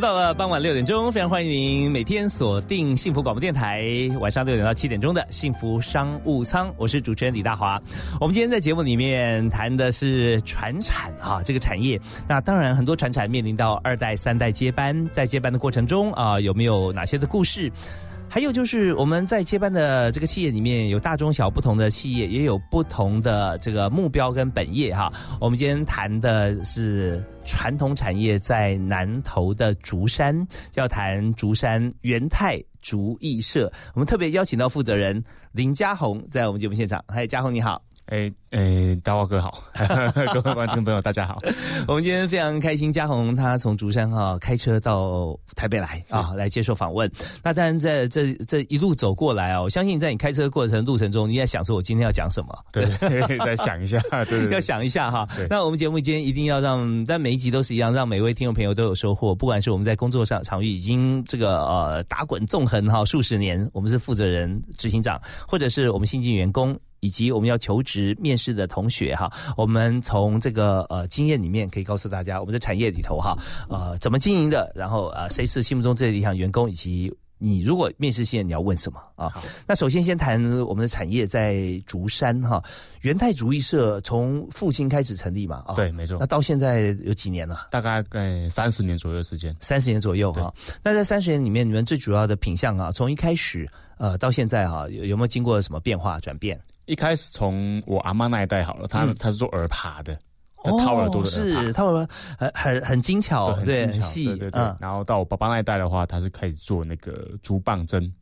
到了傍晚六点钟，非常欢迎您每天锁定幸福广播电台，晚上六点到七点钟的幸福商务舱，我是主持人李大华。我们今天在节目里面谈的是船产啊这个产业，那当然很多船产面临到二代、三代接班，在接班的过程中啊，有没有哪些的故事？还有就是我们在接班的这个企业里面有大中小不同的企业，也有不同的这个目标跟本业哈。我们今天谈的是传统产业在南投的竹山，要谈竹山元泰竹艺社。我们特别邀请到负责人林家宏在我们节目现场。嗨，家宏你好。哎哎，大华哥好，各位观众朋友大家好。我们今天非常开心，嘉宏他从竹山哈开车到台北来啊，来接受访问。那当然在这这一路走过来啊，我相信在你开车过程路程中，你在想说我今天要讲什么？对，再想一下，对，要想一下哈。那我们节目今天一定要让，但每一集都是一样，让每位听众朋友都有收获。不管是我们在工作上场域已经这个呃打滚纵横哈数十年，我们是负责人、执行长，或者是我们新进员工。以及我们要求职面试的同学哈，我们从这个呃经验里面可以告诉大家，我们的产业里头哈，呃怎么经营的，然后呃谁是心目中最理想员工，以及你如果面试现在你要问什么啊？那首先先谈我们的产业在竹山哈，元泰竹艺社从父亲开始成立嘛？啊，对，没错。那到现在有几年了？大概呃三十年左右时间。三十年左右哈。那在三十年里面，你们最主要的品相啊，从一开始呃到现在哈，有有没有经过什么变化转变？一开始从我阿妈那一代好了，他他是做耳耙的，掏耳朵的是掏耳很很很精巧，对，很细，对对。然后到我爸爸那一代的话，他是开始做那个竹棒针，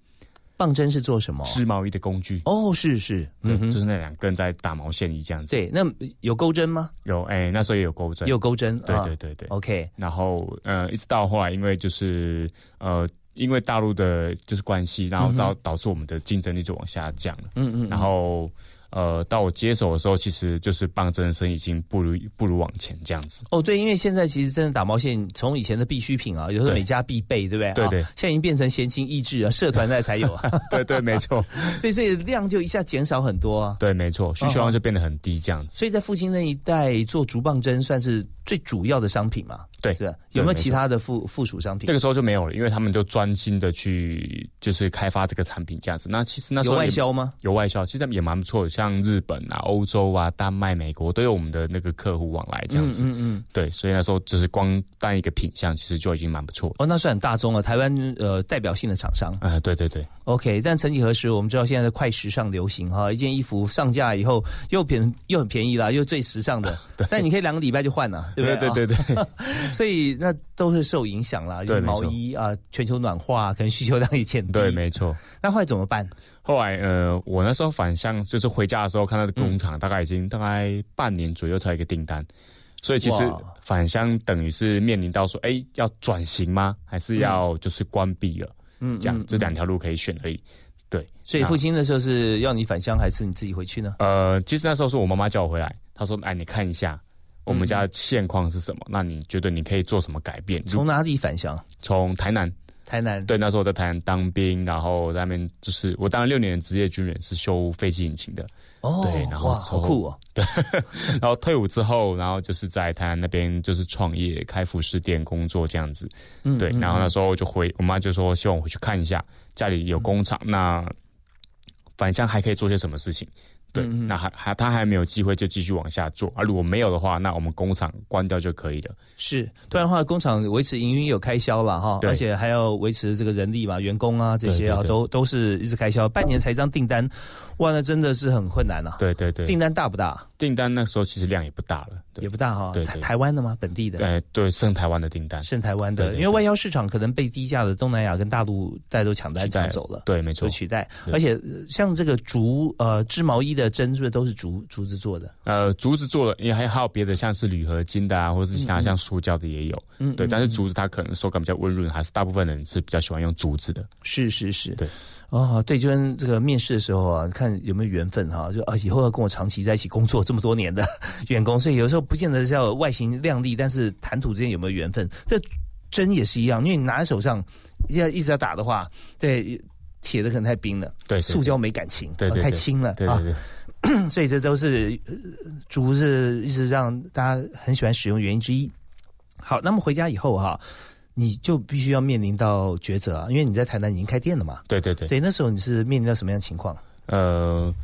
棒针是做什么？织毛衣的工具。哦，是是，对，就是那两根在打毛线衣这样子。对，那有钩针吗？有，哎，那时候也有钩针，有钩针。对对对对。OK，然后呃，一直到后来，因为就是呃。因为大陆的就是关系，然后导导致我们的竞争力就往下降了。嗯嗯。然后呃，到我接手的时候，其实就是棒针生意已经不如不如往前这样子。哦，对，因为现在其实真的打毛线，从以前的必需品啊，有时候每家必备，对不对？对对。现在已经变成闲情逸致啊，社团在才有啊。对对，没错。所以所以量就一下减少很多啊。对，没错，需求量就变得很低这样子。所以在父亲那一代做竹棒针算是最主要的商品嘛。对，是有没有其他的附附属商品？这个时候就没有了，因为他们就专心的去就是开发这个产品这样子。那其实那时候有外销吗？有外销，其实也蛮不错的，像日本啊、欧洲啊、丹麦、美国都有我们的那个客户往来这样子。嗯嗯。对，所以那时候就是光单一个品相，其实就已经蛮不错。哦，那算很大众了，台湾呃代表性的厂商。啊，对对对。OK，但曾几何时，我们知道现在的快时尚流行哈，一件衣服上架以后又便又很便宜啦，又最时尚的。对。但你可以两个礼拜就换了，对不对？对对对。所以那。都是受影响啦，就是毛衣啊，全球暖化，可能需求量也减低。对，没错。那后来怎么办？后来呃，我那时候返乡，就是回家的时候，看到的工厂大概已经大概半年左右才一个订单，所以其实返乡等于是面临到说，哎，要转型吗？还是要就是关闭了？嗯，这样这两条路可以选而已。对，所以父亲那时候是要你返乡，还是你自己回去呢？呃，其实那时候是我妈妈叫我回来，她说：“哎，你看一下。”我们家的现况是什么？那你觉得你可以做什么改变？从哪里返乡？从台南。台南。对，那时候我在台南当兵，然后在那边就是我当了六年的职业军人，是修飞机引擎的。哦。对，然后好酷哦。对。然后退伍之后，然后就是在台南那边就是创业，开服饰店工作这样子。嗯。对，然后那时候就回我妈就说希望我回去看一下家里有工厂，那返乡还可以做些什么事情。对，那还还他还没有机会就继续往下做啊！如果没有的话，那我们工厂关掉就可以了。是，不然的话，工厂维持营运有开销了哈，而且还要维持这个人力嘛，员工啊这些啊，都都是一直开销。半年才一张订单，哇，那真的是很困难啊！对对对，订单大不大？订单那时候其实量也不大了，也不大哈。台，台湾的吗？本地的？对对，剩台湾的订单，剩台湾的，因为外销市场可能被低价的东南亚跟大陆大家都抢单抢走了，对，没错，取代。而且像这个竹呃织毛衣的。的针是不是都是竹竹子做的？呃，竹子做的，也还还有别的，像是铝合金的啊，或者是其他像塑胶的也有。嗯，对，但是竹子它可能手感比较温润，还是大部分人是比较喜欢用竹子的。是是是，对。哦，对，就跟这个面试的时候啊，看有没有缘分哈，就啊，以后要跟我长期在一起工作这么多年的员工，所以有时候不见得是要外形靓丽，但是谈吐之间有没有缘分？这针也是一样，因为你拿在手上要一直在打的话，对，铁的可能太冰了，对，塑胶没感情，对，太轻了，对对对，所以这都是竹子一直让大家很喜欢使用原因之一。好，那么回家以后哈。你就必须要面临到抉择啊，因为你在台南已经开店了嘛。对对对。对，那时候你是面临到什么样的情况？呃，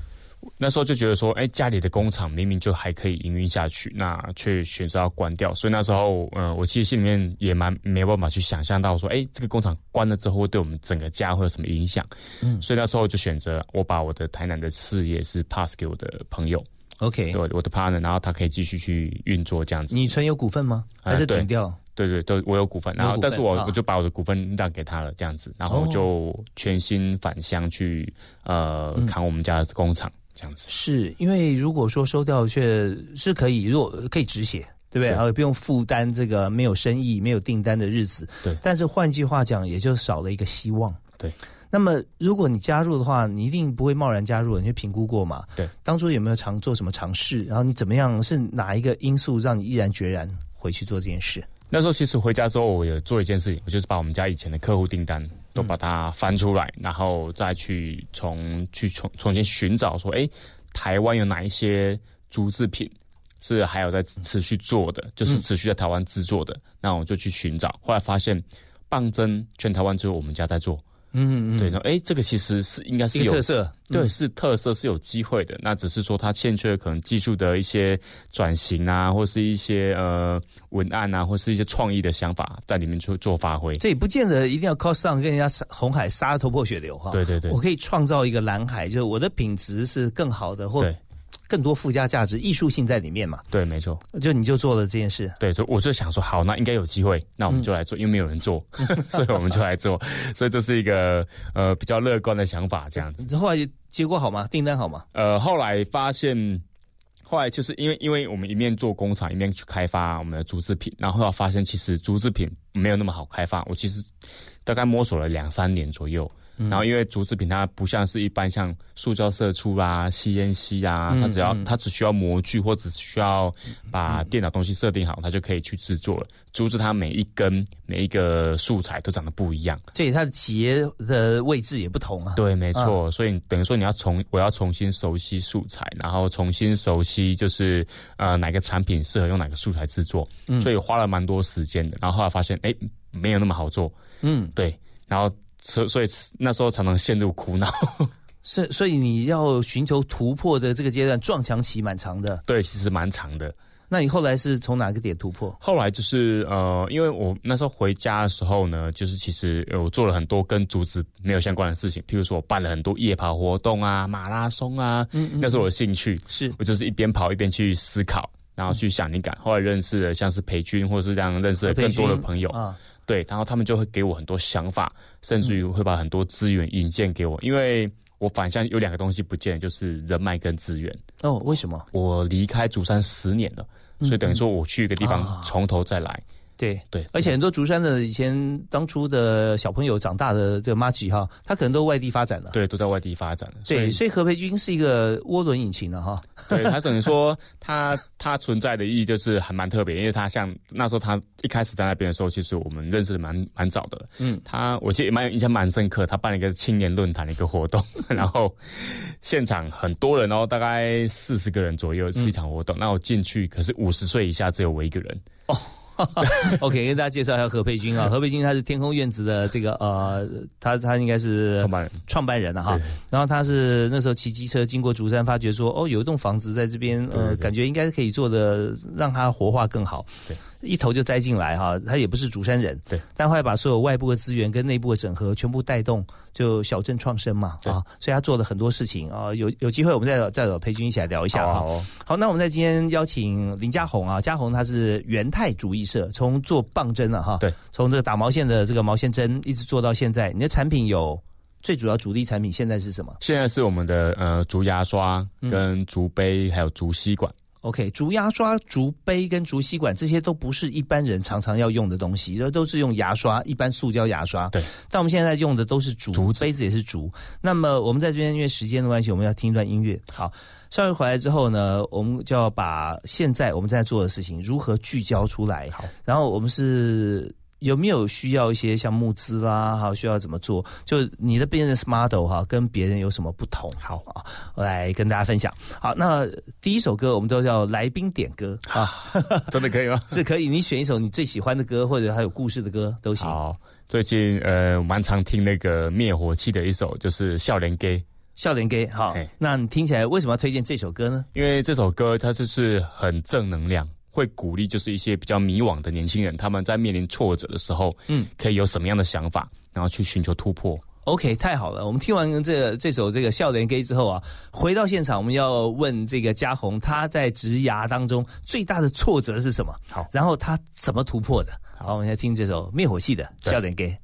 那时候就觉得说，哎，家里的工厂明明就还可以营运下去，那却选择要关掉。所以那时候，呃，我其实心里面也蛮没办法去想象到说，哎，这个工厂关了之后，会对我们整个家会有什么影响？嗯。所以那时候就选择我把我的台南的事业是 pass 给我的朋友，OK，对，我的 partner，然后他可以继续去运作这样子。你存有股份吗？还是顶掉？对对，都我有股份，然后但是我我就把我的股份让给他了，这样子，然后就全心返乡去呃扛我们家的工厂，这样子。是因为如果说收掉，却是可以，如果可以止血，对不对？然后不用负担这个没有生意、没有订单的日子。对。但是换句话讲，也就少了一个希望。对。那么如果你加入的话，你一定不会贸然加入，你会评估过嘛？对。当初有没有尝做什么尝试？然后你怎么样？是哪一个因素让你毅然决然回去做这件事？那时候其实回家之后，我有做一件事情，我就是把我们家以前的客户订单都把它翻出来，然后再去重去重重新寻找说，哎，台湾有哪一些竹制品是还有在持续做的，就是持续在台湾制作的，那我就去寻找，后来发现棒针全台湾只有我们家在做。嗯嗯，对，那哎，这个其实是应该是有特色，对，是特色是有机会的。那只是说它欠缺可能技术的一些转型啊，或是一些呃文案啊，或是一些创意的想法在里面去做发挥。这也不见得一定要 cost down 跟人家杀红海杀的头破血流哈。对对对，我可以创造一个蓝海，就是我的品质是更好的，或。更多附加价值、艺术性在里面嘛？对，没错。就你就做了这件事。对，所以我就想说，好，那应该有机会，那我们就来做，因为没有人做，所以我们就来做。所以这是一个呃比较乐观的想法，这样子。后来结果好吗？订单好吗？呃，后来发现，后来就是因为因为我们一面做工厂，一面去开发我们的竹制品，然后发现其实竹制品没有那么好开发。我其实大概摸索了两三年左右。然后，因为竹制品它不像是一般像塑胶射出啊、吸烟吸啊，它只要它只需要模具或只需要把电脑东西设定好，它就可以去制作了。竹子它每一根每一个素材都长得不一样，所以它的结的位置也不同啊。对，没错。所以等于说你要重，我要重新熟悉素材，然后重新熟悉就是呃哪个产品适合用哪个素材制作，所以花了蛮多时间的。然后后来发现，哎，没有那么好做。嗯，对。然后。所所以那时候常常陷入苦恼，所所以你要寻求突破的这个阶段，撞墙期蛮长的。对，其实蛮长的。那你后来是从哪个点突破？后来就是呃，因为我那时候回家的时候呢，就是其实我做了很多跟竹子没有相关的事情，譬如说我办了很多夜跑活动啊、马拉松啊，嗯，那是我的兴趣。是我就是一边跑一边去思考，然后去想灵感。后来认识了像是培军，或者是这样认识了更多的朋友啊。对，然后他们就会给我很多想法，甚至于会把很多资源引荐给我，因为我反向有两个东西不见，就是人脉跟资源。哦，为什么？我离开竹山十年了，所以等于说我去一个地方从头再来。对对，而且很多竹山的以前当初的小朋友长大的这个马吉哈，他可能都外地发展了。对，都在外地发展。对，所以何培军是一个涡轮引擎的哈。对他等于说他他存在的意义就是还蛮特别，因为他像那时候他一开始在那边的时候，其实我们认识的蛮蛮早的。嗯，他我记得蛮印象蛮深刻，他办了一个青年论坛的一个活动，然后现场很多人哦，大概四十个人左右是一场活动，那我进去可是五十岁以下只有我一个人哦。OK，跟大家介绍一下何佩君啊，何佩君他是天空院子的这个呃，他他应该是创办人创办人了哈。然后他是那时候骑机车经过竹山，发觉说哦，有一栋房子在这边，呃，感觉应该是可以做的，让它活化更好。对。一头就栽进来哈，他也不是竹山人，对，但后来把所有外部的资源跟内部的整合全部带动，就小镇创生嘛，啊，所以他做了很多事情啊，有有机会我们再再找裴军一起来聊一下哈。好，那我们在今天邀请林家宏啊，家宏他是元泰主义社，从做棒针了哈，对，从这个打毛线的这个毛线针一直做到现在，你的产品有最主要主力产品现在是什么？现在是我们的呃竹牙刷、跟竹杯，还有竹吸管。OK，竹牙刷、竹杯跟竹吸管这些都不是一般人常常要用的东西，这都是用牙刷，一般塑胶牙刷。对，但我们现在用的都是竹，杯子也是竹。那么我们在这边因为时间的关系，我们要听一段音乐。好，稍微回来之后呢，我们就要把现在我们在做的事情如何聚焦出来。好，然后我们是。有没有需要一些像募资啦？哈，需要怎么做？就你的 business model 哈，跟别人有什么不同？好啊，我来跟大家分享。好，那第一首歌我们都叫来宾点歌啊，真的可以吗？是可以，你选一首你最喜欢的歌，或者还有故事的歌都行。好，最近呃蛮常听那个灭火器的一首，就是《笑脸 gay》。笑脸 gay，好，那你听起来为什么要推荐这首歌呢？因为这首歌它就是很正能量。会鼓励就是一些比较迷惘的年轻人，他们在面临挫折的时候，嗯，可以有什么样的想法，然后去寻求突破。OK，太好了。我们听完这这首这个笑脸 gay 之后啊，回到现场，我们要问这个嘉宏，他在职涯当中最大的挫折是什么？好，然后他怎么突破的？好，我们来听这首灭火器的笑脸 gay。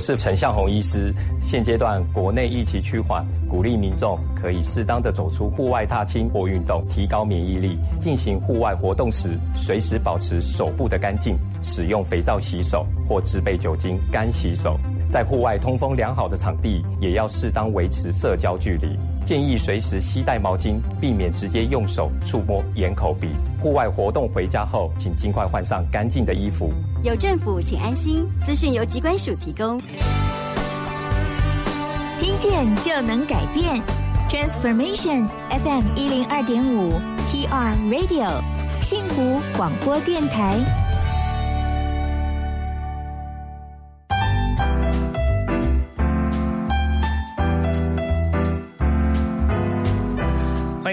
我是陈向红医师。现阶段国内疫情趋缓，鼓励民众可以适当的走出户外踏青或运动，提高免疫力。进行户外活动时，随时保持手部的干净，使用肥皂洗手或制备酒精干洗手。在户外通风良好的场地，也要适当维持社交距离。建议随时携带毛巾，避免直接用手触摸眼、口、鼻。户外活动回家后，请尽快换上干净的衣服。有政府，请安心。资讯由机关署提供。听见就能改变，Transformation FM 一零二点五。TR Radio 幸福广播电台。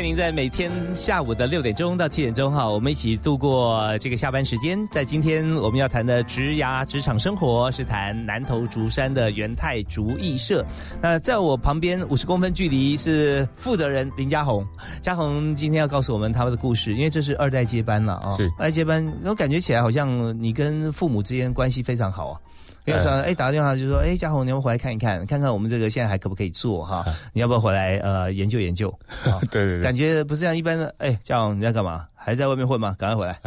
您在每天下午的六点钟到七点钟哈，我们一起度过这个下班时间。在今天我们要谈的职涯职场生活，是谈南投竹山的元泰竹艺社。那在我旁边五十公分距离是负责人林家宏，家宏今天要告诉我们他们的故事，因为这是二代接班了啊。是二代接班，我感觉起来好像你跟父母之间关系非常好啊。因为说，哎，打个电话就说，哎，嘉宏，你要回来看一看，看看我们这个现在还可不可以做哈？你要不要回来呃研究研究？对对对，感觉不是像，一般的，哎，嘉宏你在干嘛？还在外面混吗？赶快回来！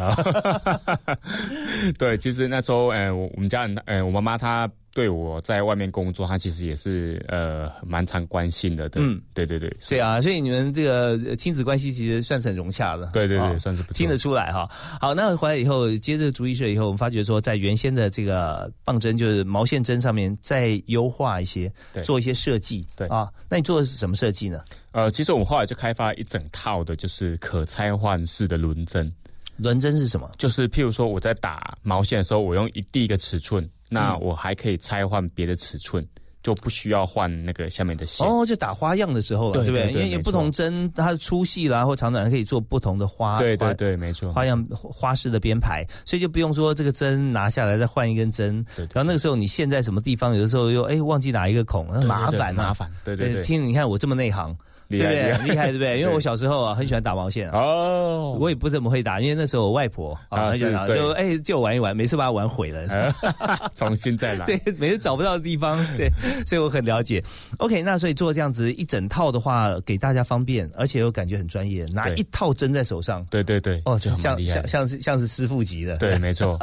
对，其实那时候，哎，我我们家人，哎，我妈妈她。对我在外面工作，她其实也是呃蛮常关心的。嗯，对对对，对啊，所以你们这个亲子关系其实算是很融洽的。对对对，算是听得出来哈。好，那回来以后接着竹艺社以后，我们发觉说，在原先的这个棒针就是毛线针上面再优化一些，做一些设计。对啊，那你做的是什么设计呢？呃，其实我们后来就开发一整套的，就是可拆换式的轮针。轮针是什么？就是譬如说我在打毛线的时候，我用一第一个尺寸。那我还可以拆换别的尺寸，就不需要换那个下面的线哦。就打花样的时候了，对不对？因为有不同针，它的粗细啦或长短可以做不同的花。对对对，没错。花样花式的编排，所以就不用说这个针拿下来再换一根针。然后那个时候你线在什么地方，有的时候又哎忘记哪一个孔，那麻烦麻烦。对对对，听你看我这么内行。对不对？厉害对不对？因为我小时候啊，很喜欢打毛线哦。我也不怎么会打，因为那时候我外婆啊，就就哎借我玩一玩，每次把它玩毁了，重新再来。对，每次找不到的地方，对，所以我很了解。OK，那所以做这样子一整套的话，给大家方便，而且又感觉很专业，拿一套针在手上。对对对，哦，像像像是像是师傅级的。对，没错。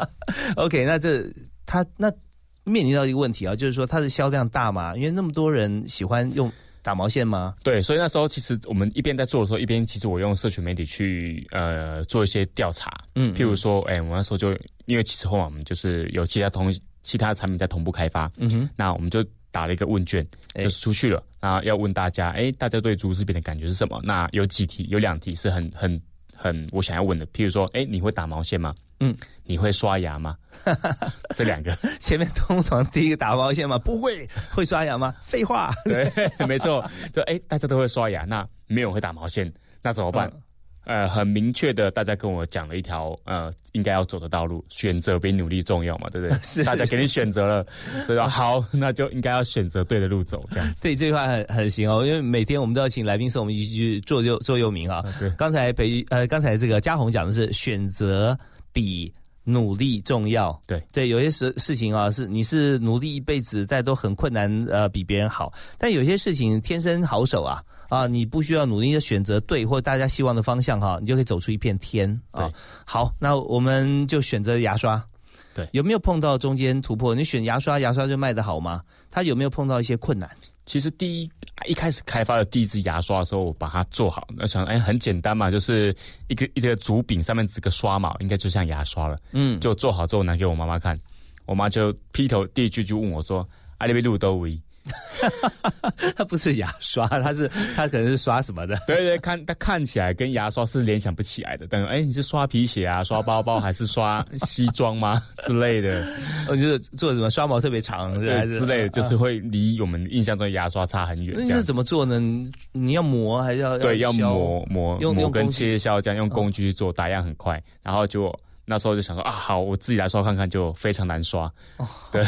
OK，那这他那面临到一个问题啊，就是说它的销量大嘛？因为那么多人喜欢用。打毛线吗？对，所以那时候其实我们一边在做的时候，一边其实我用社群媒体去呃做一些调查，嗯，譬如说，哎，我那时候就因为其实后来我们就是有其他同其他产品在同步开发，嗯哼，那我们就打了一个问卷，就是出去了，然要问大家，哎，大家对竹视频的感觉是什么？那有几题，有两题是很很很我想要问的，譬如说，哎，你会打毛线吗？嗯，你会刷牙吗？这两个前面通常第一个打毛线吗？不会，会刷牙吗？废话，对，没错。就哎，大家都会刷牙，那没有人会打毛线，那怎么办？呃，很明确的，大家跟我讲了一条呃应该要走的道路，选择比努力重要嘛，对不对？是，大家给你选择了，知 道好，那就应该要选择对的路走，这样。对，这句话很很行哦，因为每天我们都要请来宾送我们一句座右座右铭啊。对，刚才培呃刚才这个嘉宏讲的是选择。比努力重要，对对，有些事事情啊，是你是努力一辈子，但都很困难，呃，比别人好。但有些事情天生好手啊，啊，你不需要努力的选择对或大家希望的方向哈，你就可以走出一片天啊。好，那我们就选择牙刷，对，有没有碰到中间突破？你选牙刷，牙刷就卖得好吗？它有没有碰到一些困难？其实第一一开始开发的第一支牙刷的时候，我把它做好，那想哎很简单嘛，就是一个一个竹柄上面几个刷毛，应该就像牙刷了。嗯，就做好之后拿给我妈妈看，我妈就劈头第一句就问我说：“阿里贝路都维。” 它不是牙刷，它是它可能是刷什么的？对对，看它看起来跟牙刷是联想不起来的。等哎，你是刷皮鞋啊，刷包包还是刷西装吗 之类的？哦，就是做什么刷毛特别长对之类的，就是会离我们印象中牙刷差很远。那是怎么做呢？你要磨还是要对要磨磨用磨跟切削这样用工具做，打样很快，然后就。那时候就想说啊，好，我自己来刷看看，就非常难刷，哦 对，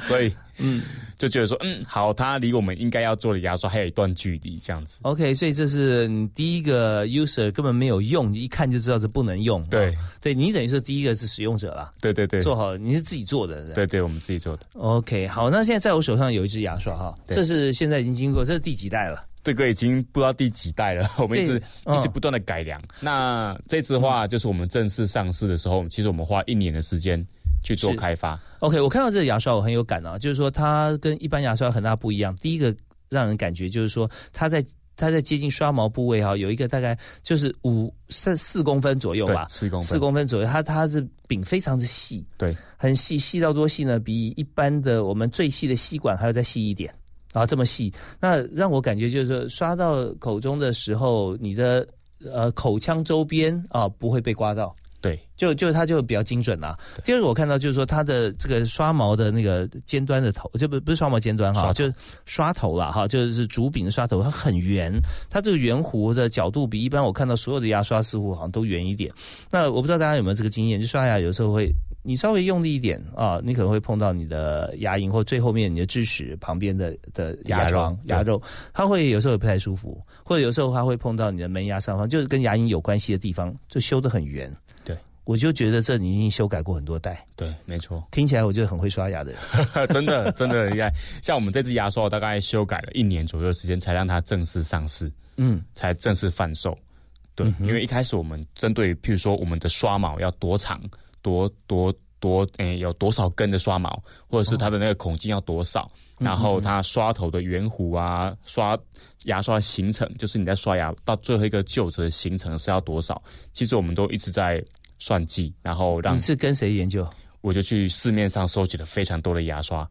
所以 嗯，就觉得说嗯，好，它离我们应该要做的牙刷还有一段距离，这样子。OK，所以这是你第一个 user 根本没有用，一看就知道这不能用。对，对你等于是第一个是使用者了。对对对，做好，你是自己做的。对对，我们自己做的。OK，好，那现在在我手上有一支牙刷哈，这是现在已经经过，这是第几代了？这个已经不知道第几代了，我们一直一直不断的改良。那这次的话，就是我们正式上市的时候，其实我们花一年的时间去做开发。OK，我看到这个牙刷，我很有感啊，就是说它跟一般牙刷很大不一样。第一个让人感觉就是说，它在它在接近刷毛部位哈，有一个大概就是五三四公分左右吧，四公分四公分左右，它它是柄非常的细，对，很细，细到多细呢？比一般的我们最细的吸管还要再细一点。啊，这么细，那让我感觉就是说，刷到口中的时候，你的呃口腔周边啊不会被刮到。对，就就它就比较精准啦。第二个我看到就是说它的这个刷毛的那个尖端的头，就不不是刷毛尖端哈，就刷头了哈，就是竹柄的刷头，它很圆，它这个圆弧的角度比一般我看到所有的牙刷似乎好像都圆一点。那我不知道大家有没有这个经验，就刷牙有时候会你稍微用力一点啊，你可能会碰到你的牙龈或最后面你的智齿旁边的的牙床牙肉，它会有时候也不太舒服，或者有时候它会碰到你的门牙上方，就是跟牙龈有关系的地方，就修得很圆。对我就觉得这你已经修改过很多代，对，没错。听起来我觉得很会刷牙的人，真的真的厉害。像我们这支牙刷，大概修改了一年左右的时间，才让它正式上市，嗯，才正式贩售。对，因为一开始我们针对，譬如说我们的刷毛要多长、多多多，诶，有多少根的刷毛，或者是它的那个孔径要多少，然后它刷头的圆弧啊，刷牙刷形成，就是你在刷牙到最后一个臼齿的行程是要多少？其实我们都一直在。算计，然后让你是跟谁研究？我就去市面上收集了非常多的牙刷，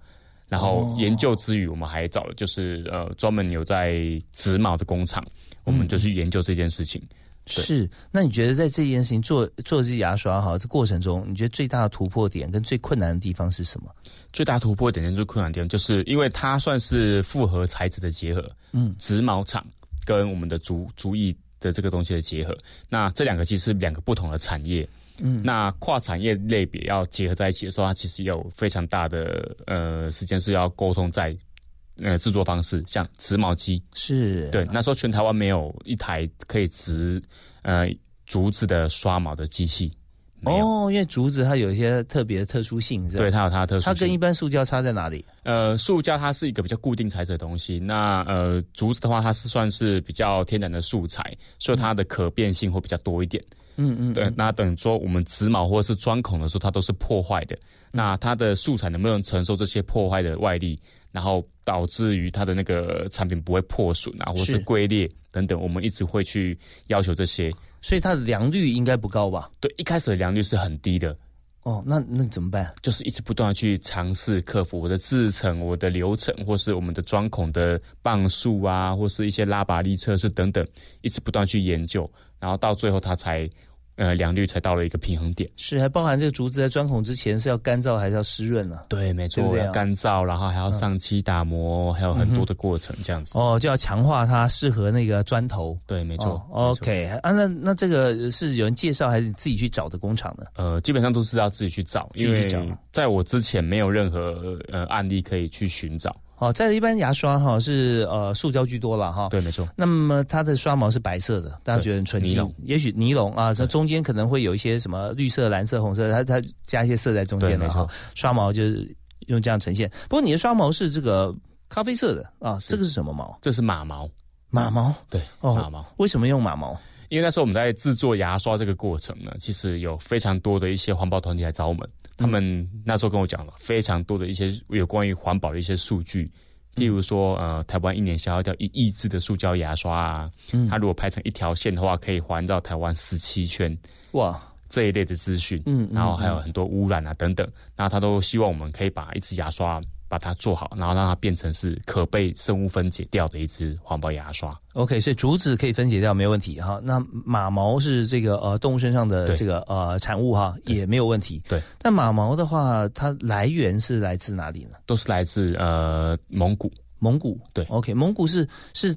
然后研究之余，我们还找了就是呃专门有在植毛的工厂，我们就去研究这件事情。是，那你觉得在这件事情做做这些牙刷哈，这过程中，你觉得最大的突破点跟最困难的地方是什么？最大突破点跟最困难地方，就是因为它算是复合材质的结合，嗯，植毛厂跟我们的竹竹艺的这个东西的结合，那这两个其实是两个不同的产业。嗯，那跨产业类别要结合在一起的时候，它其实有非常大的呃时间是要沟通在呃制作方式，像植毛机是对，那时候全台湾没有一台可以植呃竹子的刷毛的机器。哦，因为竹子它有一些特别的特殊性，对，它有它的特殊。它跟一般塑胶差在哪里？呃，塑胶它是一个比较固定材质的东西，那呃竹子的话，它是算是比较天然的素材，所以它的可变性会比较多一点。嗯嗯，对，那等于说我们植毛或者是钻孔的时候，它都是破坏的。那它的素材能不能承受这些破坏的外力，然后导致于它的那个产品不会破损啊，或是龟裂等等，我们一直会去要求这些。所以它的良率应该不高吧？对，一开始的良率是很低的。哦，那那怎么办？就是一直不断的去尝试克服我的制程、我的流程，或是我们的钻孔的磅数啊，或是一些拉拔力测试等等，一直不断去研究，然后到最后它才。呃，良率才到了一个平衡点。是，还包含这个竹子在钻孔之前是要干燥还是要湿润呢？对，没错，要干燥，然后还要上漆打磨，还有很多的过程，这样子。哦，就要强化它适合那个砖头。对，没错。OK，啊，那那这个是有人介绍还是你自己去找的工厂呢？呃，基本上都是要自己去找，因为在我之前没有任何呃案例可以去寻找。哦，在一般牙刷哈是呃塑胶居多了哈，对，没错。那么它的刷毛是白色的，大家觉得很纯净。也许尼龙啊，它中间可能会有一些什么绿色、蓝色、红色，它它加一些色在中间的哈。刷毛就是用这样呈现。不过你的刷毛是这个咖啡色的啊，这个是什么毛？这是马毛。马毛？对，哦马毛。为什么用马毛？因为那时候我们在制作牙刷这个过程呢，其实有非常多的一些环保团体来找我们。他们那时候跟我讲了非常多的一些有关于环保的一些数据，譬如说，呃，台湾一年消耗掉一亿支的塑胶牙刷啊，它如果排成一条线的话，可以环绕台湾十七圈，哇，这一类的资讯，嗯，然后还有很多污染啊等等，那他都希望我们可以把一支牙刷。把它做好，然后让它变成是可被生物分解掉的一支环保牙刷。OK，所以竹子可以分解掉，没有问题哈。那马毛是这个呃动物身上的这个呃产物哈，也没有问题。对。但马毛的话，它来源是来自哪里呢？都是来自呃蒙古。蒙古。对。OK，蒙古是是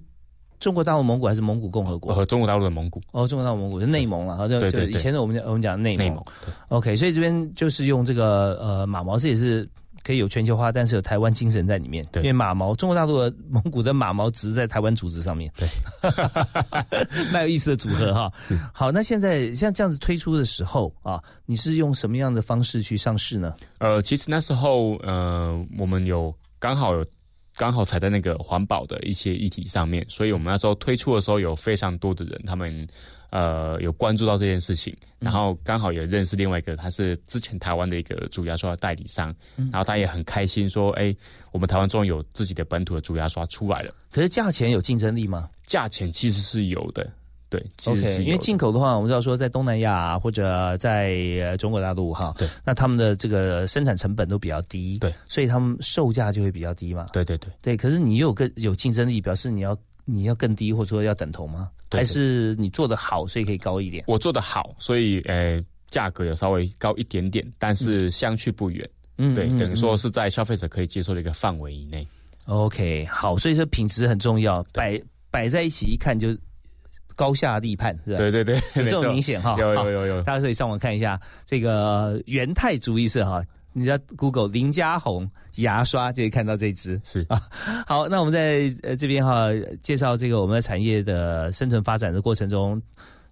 中国大陆蒙古还是蒙古共和国？和中国大陆的蒙古。哦，中国大陆蒙古是内蒙了，好像就以前的我们讲我们讲内蒙。内蒙。OK，所以这边就是用这个呃马毛，这也是。可以有全球化，但是有台湾精神在里面。对，因为马毛，中国大陆的蒙古的马毛植在台湾组织上面。对，蛮有意思的组合哈。好，那现在像这样子推出的时候啊，你是用什么样的方式去上市呢？呃，其实那时候呃，我们有刚好有刚好踩在那个环保的一些议题上面，所以我们那时候推出的时候有非常多的人，他们。呃，有关注到这件事情，然后刚好也认识另外一个，他是之前台湾的一个主牙刷的代理商，然后他也很开心说：“哎，我们台湾终于有自己的本土的主牙刷出来了。”可是价钱有竞争力吗？价钱其实是有的，对，OK，因为进口的话，我们知道说在东南亚或者在中国大陆哈，对，那他们的这个生产成本都比较低，对，所以他们售价就会比较低嘛，对对对对。可是你又有个有竞争力，表示你要。你要更低，或者说要等同吗？还是你做的好，所以可以高一点？我做的好，所以呃价格有稍微高一点点，但是相去不远。嗯，对，等于说是在消费者可以接受的一个范围以内。OK，好，所以说品质很重要，摆摆在一起一看就高下立判，是吧？对对对，这种明显哈。有有有有，大家可以上网看一下这个元泰主义社哈，你在 Google 林家红牙刷就可以看到这支是啊。好，那我们在呃这边哈介绍这个我们的产业的生存发展的过程中，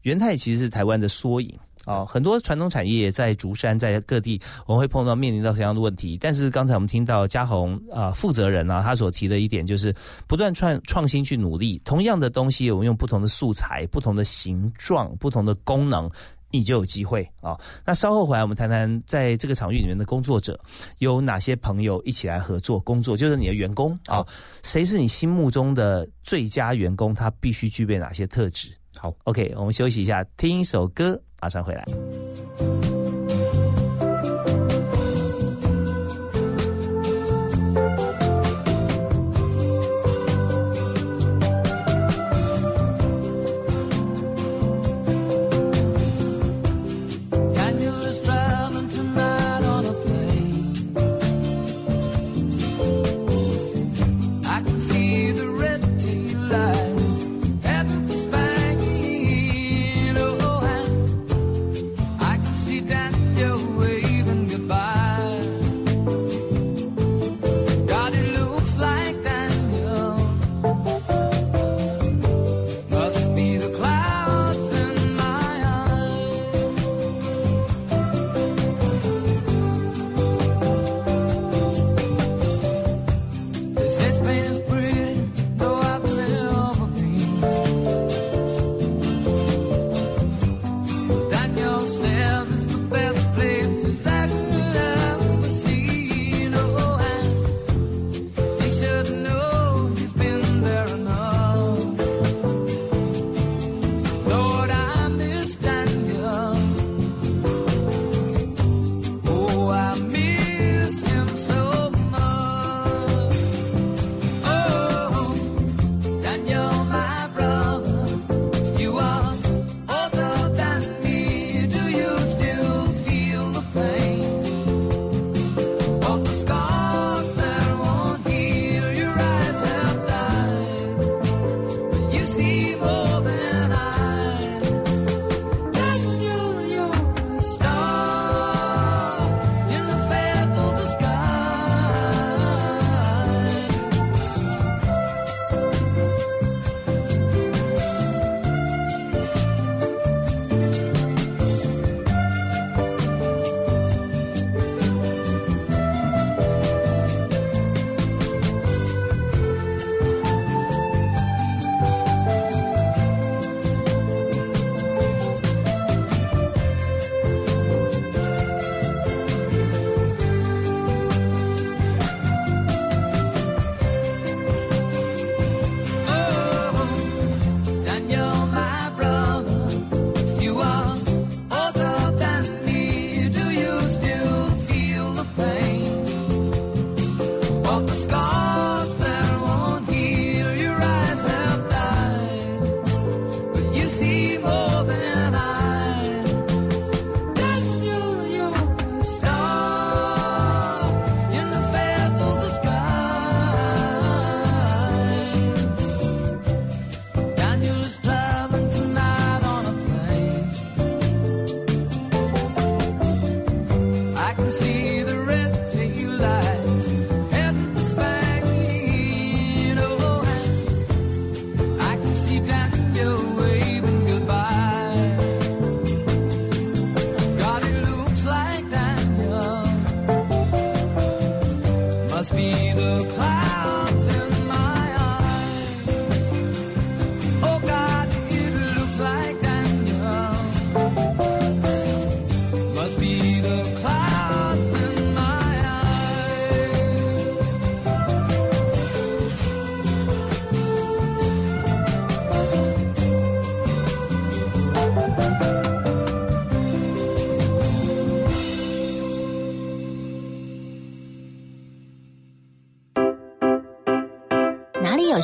元泰其实是台湾的缩影。啊，很多传统产业在竹山，在各地，我们会碰到面临到同样的问题。但是刚才我们听到嘉宏啊，负责人啊，他所提的一点就是不断创创新去努力。同样的东西，我们用不同的素材、不同的形状、不同的功能，你就有机会啊。那稍后回来，我们谈谈在这个场域里面的工作者有哪些朋友一起来合作工作，就是你的员工啊，谁是你心目中的最佳员工？他必须具备哪些特质？好，OK，我们休息一下，听一首歌。马上回来。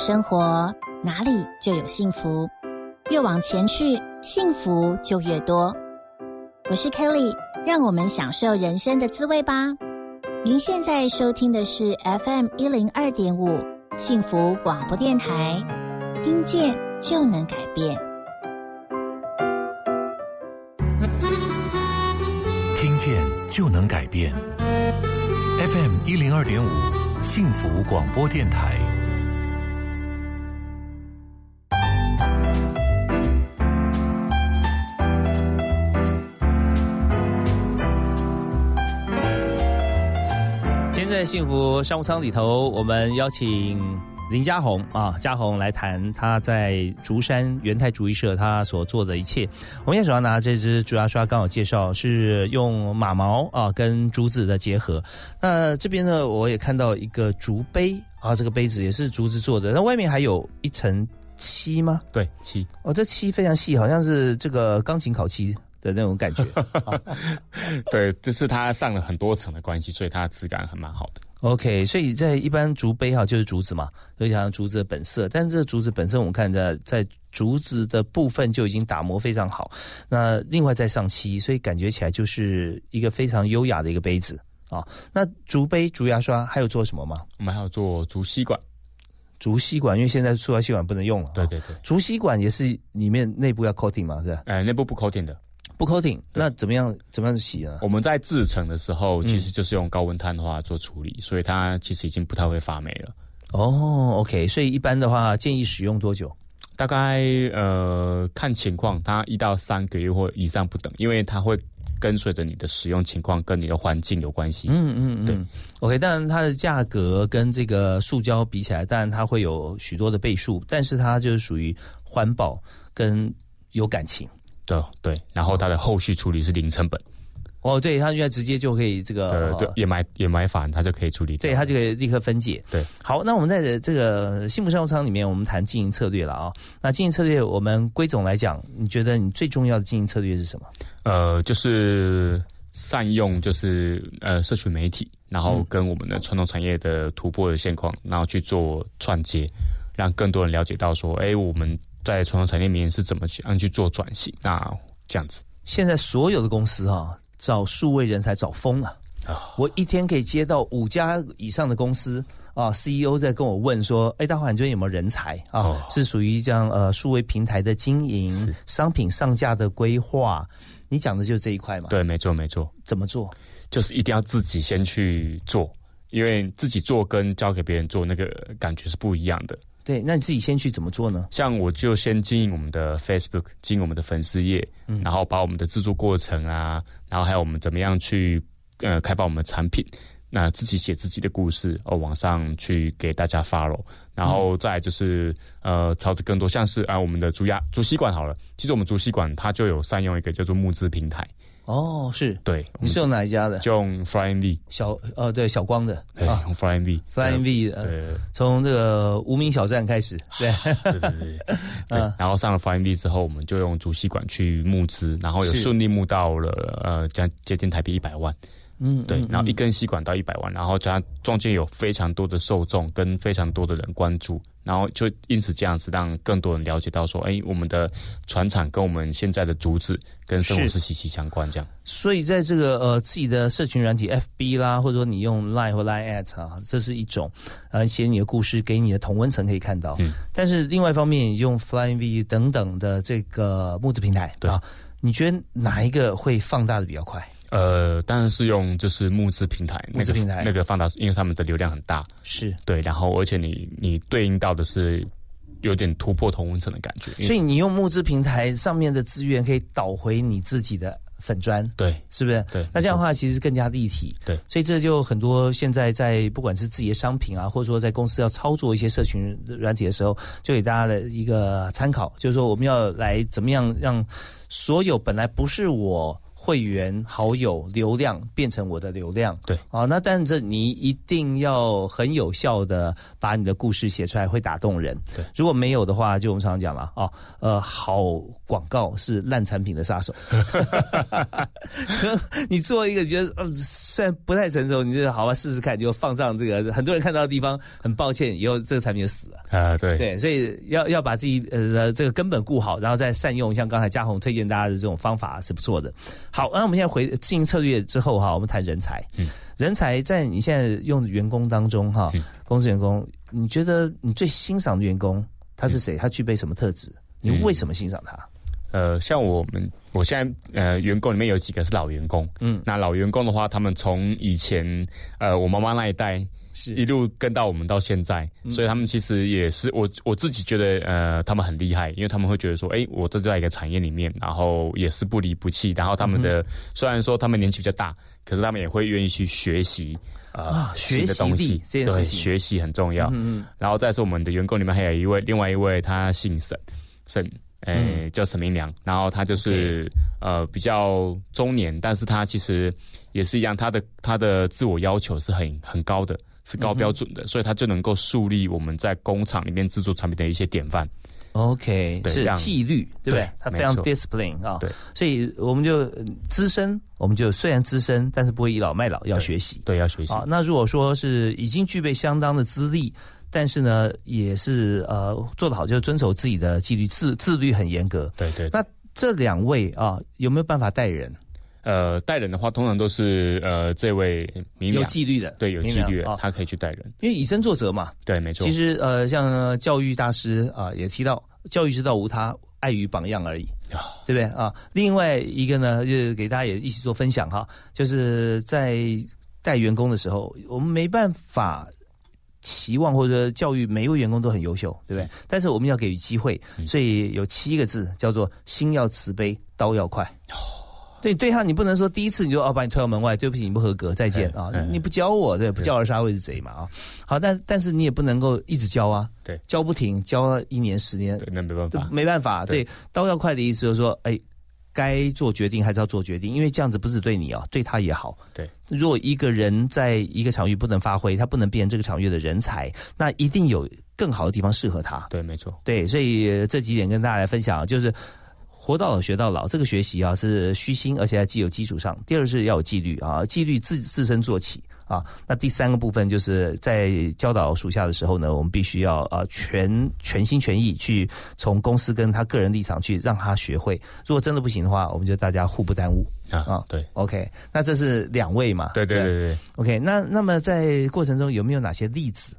生活，哪里就有幸福。越往前去，幸福就越多。我是 Kelly，让我们享受人生的滋味吧。您现在收听的是 FM 一零二点五幸福广播电台，听见就能改变。听见就能改变。FM 一零二点五幸福广播电台。幸福商务舱里头，我们邀请林家宏啊，家宏来谈他在竹山元泰竹艺社他所做的一切。我们现在手上拿这支竹牙刷，刚好介绍是用马毛啊跟竹子的结合。那这边呢，我也看到一个竹杯啊，这个杯子也是竹子做的。那外面还有一层漆吗？对，漆。哦，这漆非常细，好像是这个钢琴烤漆。的那种感觉，对，这是它上了很多层的关系，所以它的质感还蛮好的。OK，所以在一般竹杯哈，就是竹子嘛，就像竹子的本色。但是这竹子本身，我们看在在竹子的部分就已经打磨非常好。那另外再上漆，所以感觉起来就是一个非常优雅的一个杯子啊。那竹杯、竹牙刷还有做什么吗？我们还有做竹吸管，竹吸管，因为现在塑料吸管不能用了。对对对，竹吸管也是里面内部要 coating 嘛，是吧？哎，内部不 coating 的。不 coating，那怎么样？怎么样洗呢？我们在制成的时候，其实就是用高温碳化做处理，所以它其实已经不太会发霉了。哦，OK，所以一般的话，建议使用多久？大概呃，看情况，它一到三个月或以上不等，因为它会跟随着你的使用情况跟你的环境有关系。嗯嗯嗯，对。OK，当然它的价格跟这个塑胶比起来，当然它会有许多的倍数，但是它就是属于环保跟有感情。对对，然后它的后续处理是零成本。哦，对，它现在直接就可以这个，对，掩埋掩埋反，它就可以处理。对，它就可以立刻分解。对，好，那我们在这个幸福商务舱里面，我们谈经营策略了啊。那经营策略，我们归总来讲，你觉得你最重要的经营策略是什么？呃，就是善用，就是呃，社群媒体，然后跟我们的传统产业的突破的现况，然后去做串接，让更多人了解到说，哎，我们。在传统产业里面是怎么去按去做转型？那这样子，现在所有的公司哈，找数位人才找疯了啊！我一天可以接到五家以上的公司啊，CEO 在跟我问说：“哎，大华，你这边有没有人才啊？是属于这样呃，数位平台的经营、商品上架的规划？你讲的就是这一块嘛？”对，没错，没错。怎么做？就是一定要自己先去做，因为自己做跟交给别人做那个感觉是不一样的。对，那你自己先去怎么做呢？像我就先经营我们的 Facebook，经营我们的粉丝页，然后把我们的制作过程啊，然后还有我们怎么样去呃开发我们的产品，那自己写自己的故事哦，网上去给大家 follow，然后再就是呃，朝着更多像是啊我们的竹牙竹吸管好了，其实我们竹吸管它就有善用一个叫做募资平台。哦，是。对，你是用哪一家的？就用 Flying V 小呃，对小光的。啊，用 Flying V，Flying V 的，从这个无名小站开始，对。对对对，对，然后上了 Flying V 之后，我们就用主吸管去募资，然后也顺利募到了呃将接近台币一百万。嗯，对，然后一根吸管到一百万，然后加中间有非常多的受众跟非常多的人关注，然后就因此这样子让更多人了解到说，哎，我们的船厂跟我们现在的竹子跟生活是息息相关，这样。所以在这个呃自己的社群软体 FB 啦，或者说你用 Line 或 Line at 啊，这是一种呃写你的故事给你的同温层可以看到。嗯。但是另外一方面，用 Flying V 等等的这个募资平台，对啊，你觉得哪一个会放大的比较快？呃，当然是用就是募资平台，募资平台。那个放大，因为他们的流量很大，是。对，然后而且你你对应到的是有点突破同温层的感觉，所以你用募资平台上面的资源可以导回你自己的粉砖，对，是不是？对，那这样的话其实更加立体，对，所以这就很多现在在不管是自己的商品啊，或者说在公司要操作一些社群软体的时候，就给大家的一个参考，就是说我们要来怎么样让所有本来不是我。会员、好友、流量变成我的流量。对，啊，那但是你一定要很有效的把你的故事写出来，会打动人。对，如果没有的话，就我们常常讲了啊，呃，好广告是烂产品的杀手。你做一个觉得呃虽然不太成熟，你就好吧试试看，就放上这个很多人看到的地方。很抱歉，以后这个产品就死了。啊，对对，所以要要把自己呃这个根本顾好，然后再善用像刚才嘉宏推荐大家的这种方法是不错的。好，那我们现在回经营策略之后哈，我们谈人才。嗯，人才在你现在用的员工当中哈，公司员工，你觉得你最欣赏的员工他是谁？他具备什么特质？你为什么欣赏他？呃，像我们我现在呃员工里面有几个是老员工，嗯，那老员工的话，他们从以前呃我妈妈那一代。是。一路跟到我们到现在，所以他们其实也是我我自己觉得，呃，他们很厉害，因为他们会觉得说，哎，我在一个产业里面，然后也是不离不弃，然后他们的虽然说他们年纪比较大，可是他们也会愿意去学习啊，学的东西，对，学习很重要。嗯嗯，然后再是我们的员工里面还有一位，另外一位他姓沈，沈，诶，叫沈明良，然后他就是呃比较中年，但是他其实也是一样，他的他的自我要求是很很高的。是高标准的，所以它就能够树立我们在工厂里面制作产品的一些典范。OK，是纪律，对不对？它非常 discipline 啊。对，所以我们就资深，我们就虽然资深，但是不会倚老卖老，要学习。对，要学习。啊，那如果说是已经具备相当的资历，但是呢，也是呃做得好，就遵守自己的纪律，自自律很严格。对对。那这两位啊，有没有办法带人？呃，带人的话，通常都是呃，这位有纪律的，对，有纪律的，他可以去带人，因为以身作则嘛。对，没错。其实呃，像教育大师啊，也提到教育之道无他，爱与榜样而已，对不对啊？另外一个呢，就是给大家也一起做分享哈，就是在带员工的时候，我们没办法期望或者教育每一位员工都很优秀，对不对？但是我们要给予机会，所以有七个字叫做心要慈悲，刀要快。对对他，你不能说第一次你就哦把你推到门外，对不起你不合格，再见啊！你不教我，对不教而杀会是贼嘛啊？好，但但是你也不能够一直教啊，对，教不停，教一年十年，那没办法，没办法。对，刀要快的意思就是说，哎，该做决定还是要做决定，因为这样子不是对你啊，对他也好。对，如果一个人在一个场域不能发挥，他不能变成这个场域的人才，那一定有更好的地方适合他。对，没错。对，所以这几点跟大家来分享，就是。活到老学到老，这个学习啊是虚心，而且在既有基础上。第二是要有纪律啊，纪律自自身做起啊。那第三个部分就是在教导属下的时候呢，我们必须要啊全全心全意去从公司跟他个人立场去让他学会。如果真的不行的话，我们就大家互不耽误啊啊。对，OK，那这是两位嘛？对对对对。OK，那那么在过程中有没有哪些例子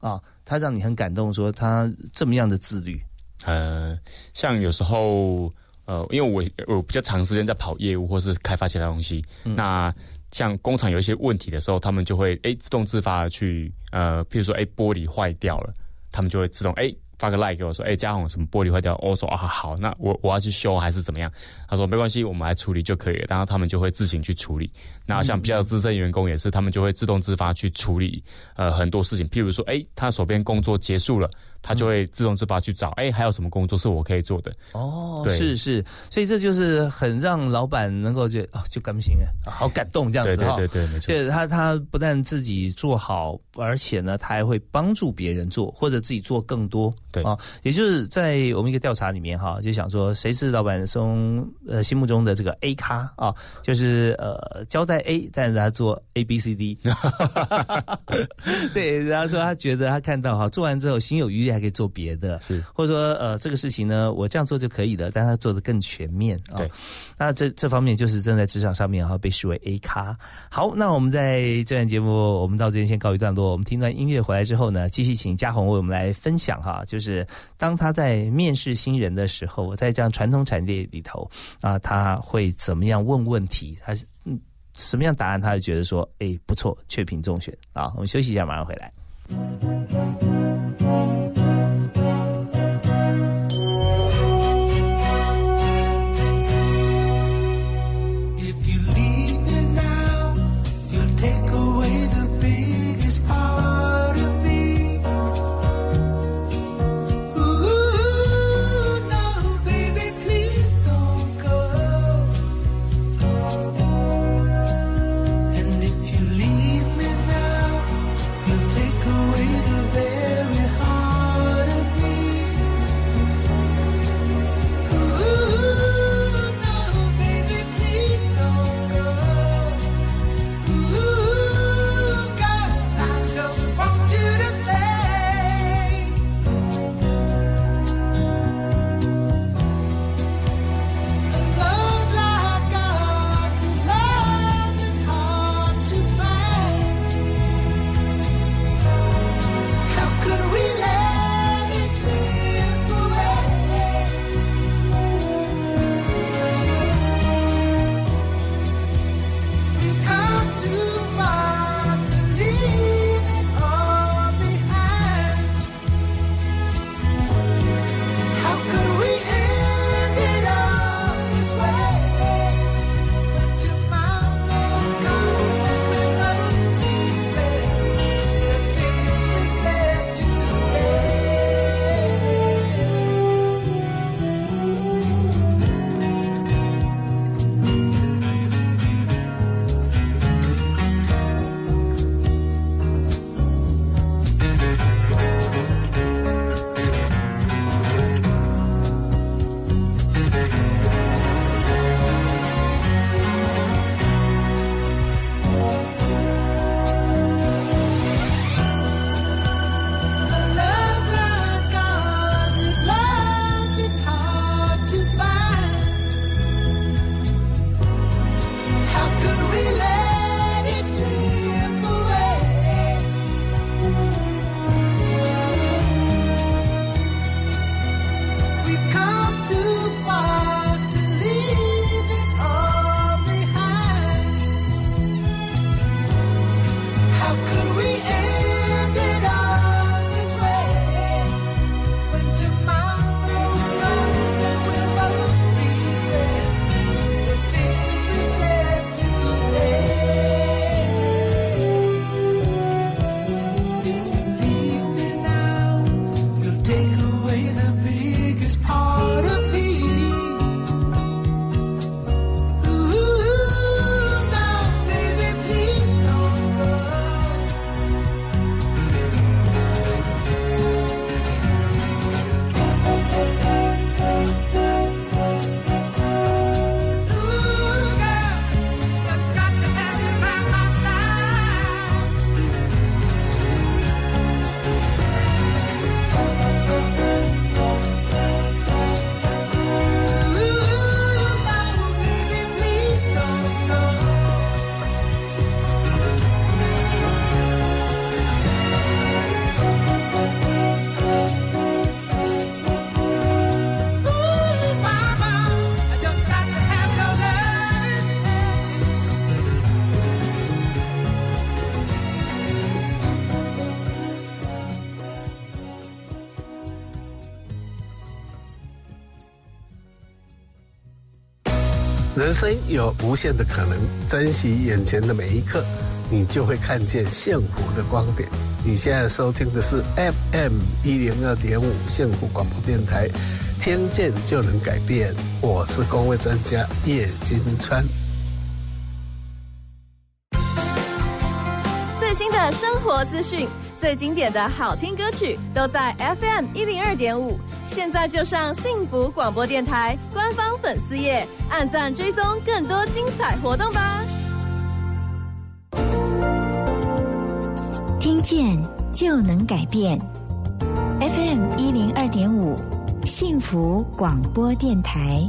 啊？他让你很感动，说他这么样的自律？呃，像有时候。呃，因为我我比较长时间在跑业务或是开发其他东西，那像工厂有一些问题的时候，他们就会哎自动自发的去呃，譬如说哎玻璃坏掉了，他们就会自动哎发个 like 给我说哎嘉宏什么玻璃坏掉，我说啊好，那我我要去修还是怎么样？他说没关系，我们来处理就可以了，然后他们就会自行去处理。那像比较资深员工也是，他们就会自动自发去处理呃很多事情，譬如说哎他手边工作结束了。他就会自动自发去找，哎，还有什么工作是我可以做的？哦，是是，所以这就是很让老板能够觉得哦，就甘心了，好感动这样子哈。对对对，没错。对他他不但自己做好，而且呢，他还会帮助别人做，或者自己做更多。对啊，也就是在我们一个调查里面哈，就想说谁是老板中呃心目中的这个 A 咖啊？就是呃交代 A，但是他做 A B C D。对，然后说他觉得他看到哈，做完之后心有余。还可以做别的，是或者说呃这个事情呢，我这样做就可以了，但他做的更全面啊。对，那这这方面就是正在职场上面哈被视为 A 咖。好，那我们在这段节目，我们到这边先告一段落。我们听段音乐回来之后呢，继续请嘉宏为我们来分享哈，就是当他在面试新人的时候，我在这样传统产业里头啊，他会怎么样问问题？他是嗯什么样答案，他就觉得说哎不错，确评中选啊。我们休息一下，马上回来。人生有无限的可能，珍惜眼前的每一刻，你就会看见幸福的光点。你现在收听的是 FM 一零二点五幸福广播电台，听见就能改变。我是公位专家叶金川。最新的生活资讯，最经典的好听歌曲，都在 FM 一零二点五。现在就上幸福广播电台官方粉丝页，按赞追踪更多精彩活动吧。听见就能改变，FM 一零二点五幸福广播电台。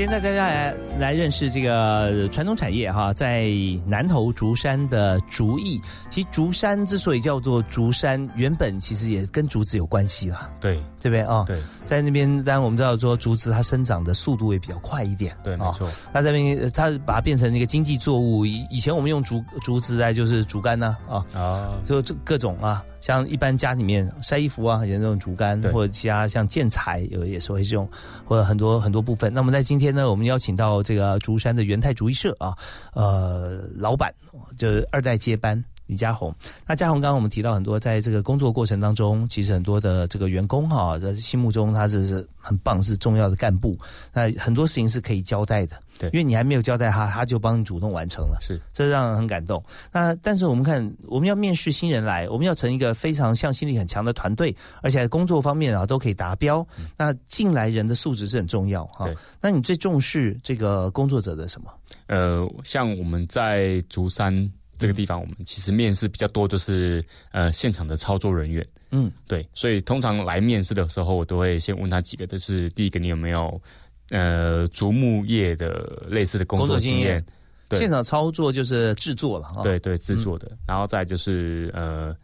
今天带大家来来认识这个传统产业哈，在南投竹山的竹艺。其实竹山之所以叫做竹山，原本其实也跟竹子有关系啦。对，对不对啊？对，在那边当然我们知道说竹子它生长的速度也比较快一点。对，没错。那这边它把它变成一个经济作物。以以前我们用竹竹子来就是竹竿呐啊啊，就这各种啊。像一般家里面晒衣服啊，有那种竹竿，或者其他像建材有也是会用，或者很多很多部分。那么在今天呢，我们邀请到这个竹山的元泰竹艺社啊，呃，老板就是二代接班。李家宏，那家宏刚刚我们提到很多，在这个工作过程当中，其实很多的这个员工哈，在心目中他是是很棒，是重要的干部。那很多事情是可以交代的，对，因为你还没有交代他，他就帮你主动完成了，是，这让人很感动。那但是我们看，我们要面试新人来，我们要成一个非常向心力很强的团队，而且工作方面啊都可以达标。那进来人的素质是很重要哈。那你最重视这个工作者的什么？呃，像我们在竹山。这个地方我们其实面试比较多，就是呃现场的操作人员。嗯，对，所以通常来面试的时候，我都会先问他几个，就是第一个你有没有呃竹木业的类似的工作经验？现场操作就是制作了，对对，制作的，然后再就是呃。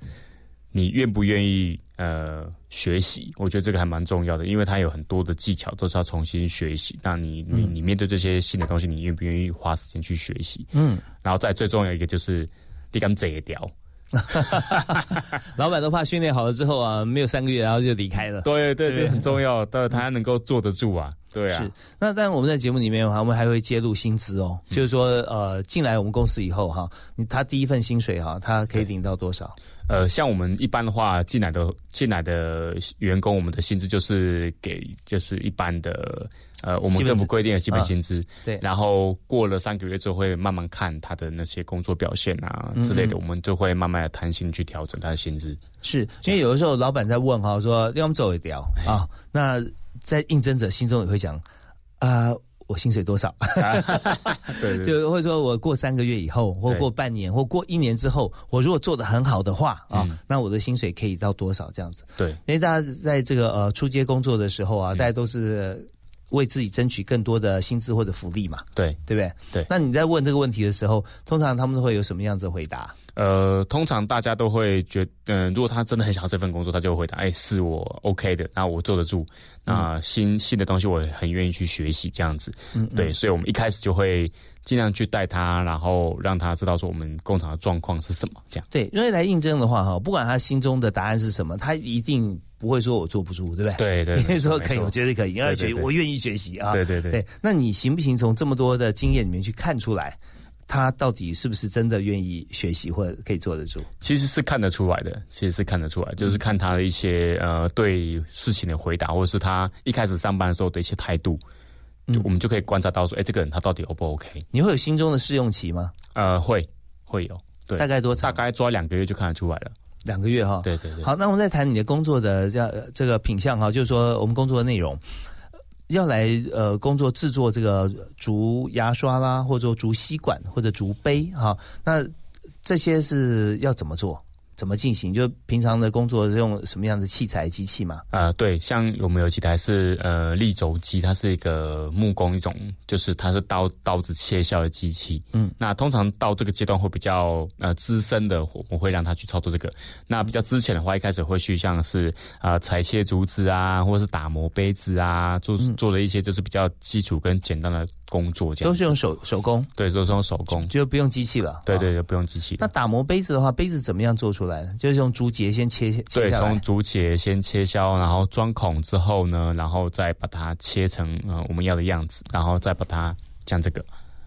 你愿不愿意呃学习？我觉得这个还蛮重要的，因为它有很多的技巧都是要重新学习。那你你你面对这些新的东西，你愿不愿意花时间去学习？嗯，然后再最重要一个就是你敢这一条，老板都怕训练好了之后啊，没有三个月然后就离开了。对对对，很重要，但是他能够坐得住啊。对啊，是。那但我们在节目里面的话，我们还会揭露薪资哦，就是说呃进来我们公司以后哈，他第一份薪水哈，他可以领到多少？呃，像我们一般的话，进来的进来的员工，我们的薪资就是给就是一般的，呃，我们政府规定的基本薪资。对。然后过了三个月之后，会慢慢看他的那些工作表现啊之类的，我们就会慢慢的弹性去调整他的薪资。是，因为有的时候老板在问哈，说要我们走一条啊，那在应征者心中也会讲啊。我薪水多少？对，就或者说我过三个月以后，或过半年，或过一年之后，我如果做的很好的话啊，那我的薪水可以到多少？这样子。对，因为大家在这个呃出街工作的时候啊，大家都是为自己争取更多的薪资或者福利嘛。对，对不对？对。那你在问这个问题的时候，通常他们都会有什么样子的回答？呃，通常大家都会觉，嗯，如果他真的很想要这份工作，他就会回答，哎，是我 OK 的，那我坐得住，那新新的东西我很愿意去学习，这样子，嗯，对，所以我们一开始就会尽量去带他，然后让他知道说我们工厂的状况是什么，这样。对，因为来应征的话，哈，不管他心中的答案是什么，他一定不会说我坐不住，对不对？对对，因为 说可以，我觉得可以，而且我愿意学习啊。对对对。对，那你行不行从这么多的经验里面去看出来？他到底是不是真的愿意学习或者可以坐得住？其实是看得出来的，其实是看得出来，就是看他的一些呃对事情的回答，或者是他一开始上班的时候的一些态度，就我们就可以观察到说，哎，这个人他到底 O 不 OK？你会有心中的试用期吗？呃，会会有，对，大概多长？大概抓两个月就看得出来了。两个月哈？对对对。好，那我们再谈你的工作的这样这个品相哈，就是说我们工作的内容。要来呃工作制作这个竹牙刷啦，或者竹吸管或者竹杯哈，那这些是要怎么做？怎么进行？就平常的工作是用什么样的器材机器嘛？啊，对，像我们有几台是呃立轴机，它是一个木工一种，就是它是刀刀子切削的机器。嗯，那通常到这个阶段会比较呃资深的，我们会让他去操作这个。那比较之前的话，一开始会去像是啊裁切竹子啊，或者是打磨杯子啊，做做了一些就是比较基础跟简单的工作，这样都是用手手工，对，都是用手工，就不用机器了。对对，就不用机器。那打磨杯子的话，杯子怎么样做出来？就是用竹节先切，对，从竹节先切削，然后钻孔之后呢，然后再把它切成呃我们要的样子，然后再把它像这个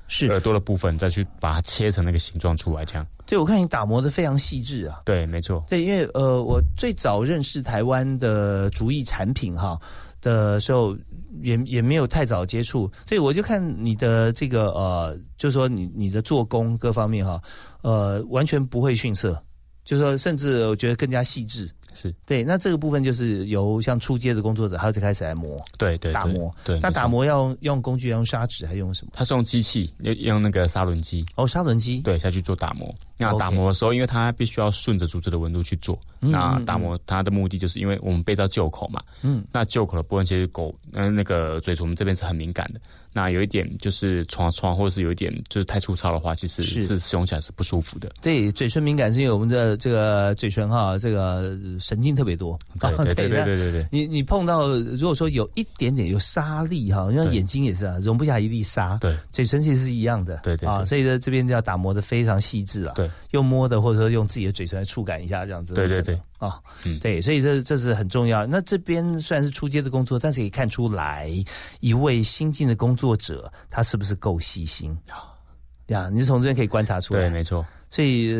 是耳朵的部分再去把它切成那个形状出来，这样。对，我看你打磨的非常细致啊。对，没错。对，因为呃，我最早认识台湾的竹艺产品哈的时候，也也没有太早接触，所以我就看你的这个呃，就是说你你的做工各方面哈，呃，完全不会逊色，就是说甚至我觉得更加细致。是对，那这个部分就是由像出街的工作者，他就开始来磨，对对，打磨。对，那打磨要用工具，要用砂纸，还用什么？他是用机器，用用那个砂轮机。哦，砂轮机。对，下去做打磨。那打磨的时候，因为它必须要顺着竹子的纹路去做。那打磨它的目的，就是因为我们被到旧口嘛。嗯。那旧口的部分，其实狗嗯那个嘴唇这边是很敏感的。那有一点就是床床，或者是有一点就是太粗糙的话，其实是使用起来是不舒服的。对，嘴唇敏感是因为我们的这个嘴唇哈，这个神经特别多。对对 对对对对。你你碰到如果说有一点点有沙粒哈，像眼睛也是啊，容不下一粒沙。对，嘴唇其实是一样的。对对。啊，所以呢，这边要打磨的非常细致啊。对。用摸的或者说用自己的嘴唇来触感一下这样子。对对对。啊，嗯，对，所以这这是很重要。那这边虽然是出街的工作，但是可以看出来一位新进的工作者，他是不是够细心啊？呀，你是从这边可以观察出来，对，没错。所以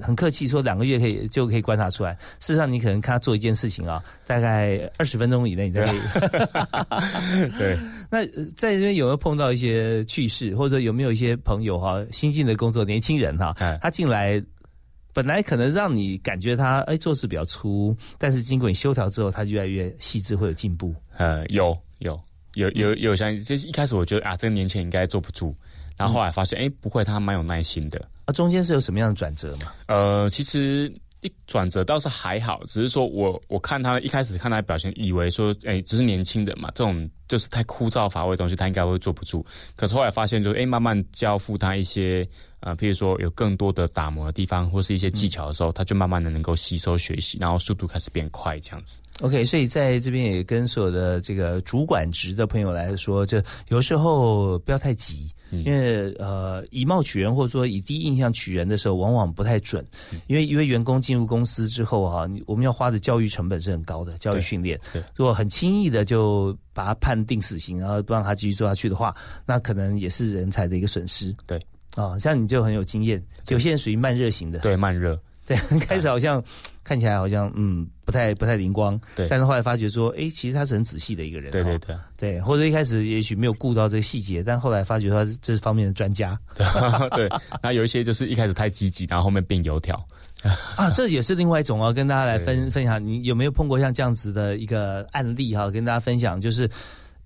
很客气说，两个月可以就可以观察出来。事实上，你可能看他做一件事情啊，大概二十分钟以内，你都可以。对。那在这边有没有碰到一些趣事，或者说有没有一些朋友哈，新进的工作年轻人哈，他进来。本来可能让你感觉他哎做事比较粗，但是经过你修调之后，他越来越细致，会有进步。呃，有有有有有像，就是一开始我觉得啊，这个年轻人应该坐不住，然后后来发现哎不会，他蛮有耐心的。啊，中间是有什么样的转折吗？呃，其实一转折倒是还好，只是说我我看他一开始看他表现，以为说哎只是年轻人嘛，这种就是太枯燥乏味的东西，他应该会坐不住。可是后来发现，就是哎慢慢交付他一些。啊，譬如说有更多的打磨的地方，或是一些技巧的时候，他就慢慢的能够吸收学习，然后速度开始变快，这样子。OK，所以在这边也跟所有的这个主管职的朋友来说，就有时候不要太急，因为呃以貌取人或者说以第一印象取人的时候，往往不太准。因为因为员工进入公司之后哈，我们要花的教育成本是很高的，教育训练。如果很轻易的就把他判定死刑，然后不让他继续做下去的话，那可能也是人才的一个损失。对。啊，像你就很有经验，有些人属于慢热型的，对慢热，对，开始好像看起来好像嗯不太不太灵光，对，但是后来发觉说，哎，其实他是很仔细的一个人，对对对，对，或者一开始也许没有顾到这个细节，但后来发觉他这方面的专家，对，那有一些就是一开始太积极，然后后面变油条，啊，这也是另外一种哦，跟大家来分分享，你有没有碰过像这样子的一个案例哈？跟大家分享，就是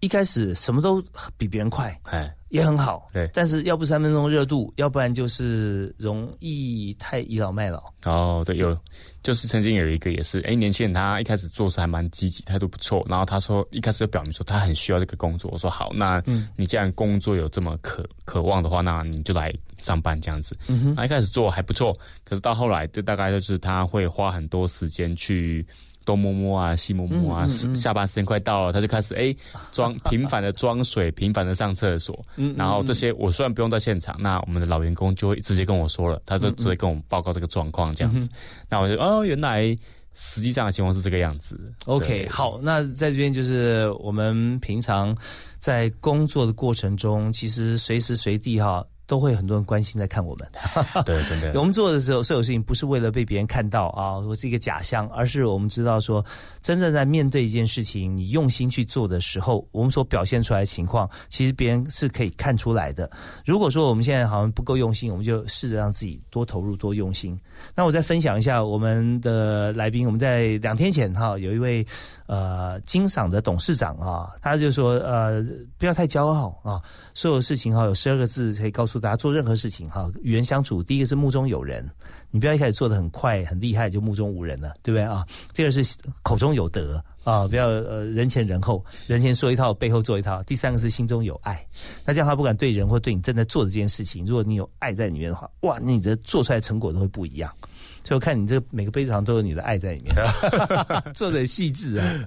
一开始什么都比别人快，哎。也很好，对，但是要不三分钟热度，要不然就是容易太倚老卖老。哦，对，有，就是曾经有一个也是，哎，年轻人他一开始做事还蛮积极，态度不错，然后他说一开始就表明说他很需要这个工作，我说好，那你既然工作有这么渴渴望的话，那你就来上班这样子。嗯哼，那一开始做还不错，可是到后来就大概就是他会花很多时间去。东摸摸啊，西摸摸啊，下班时间快到了，他就开始哎装 频繁的装水，频繁的上厕所，然后这些我虽然不用在现场，那我们的老员工就会直接跟我说了，他就直接跟我们报告这个状况这样子，那我就哦原来实际上的情况是这个样子。OK，好，那在这边就是我们平常在工作的过程中，其实随时随地哈。都会很多人关心在看我们，对，真的。我们做的时候，所有事情不是为了被别人看到啊，我是一个假象，而是我们知道说，真正在面对一件事情，你用心去做的时候，我们所表现出来的情况，其实别人是可以看出来的。如果说我们现在好像不够用心，我们就试着让自己多投入、多用心。那我再分享一下我们的来宾，我们在两天前哈，有一位呃金赏的董事长啊，他就说呃不要太骄傲啊，所有事情哈有十二个字可以告诉。大家做任何事情哈，与人相处，第一个是目中有人，你不要一开始做的很快很厉害就目中无人了，对不对啊？第二是口中有德啊，不要呃人前人后，人前说一套，背后做一套。第三个是心中有爱，那这样的话，不管对人或对你正在做的这件事情，如果你有爱在里面的话，哇，你这做出来成果都会不一样。所以我看你这个每个杯子上都有你的爱在里面，做的细致啊。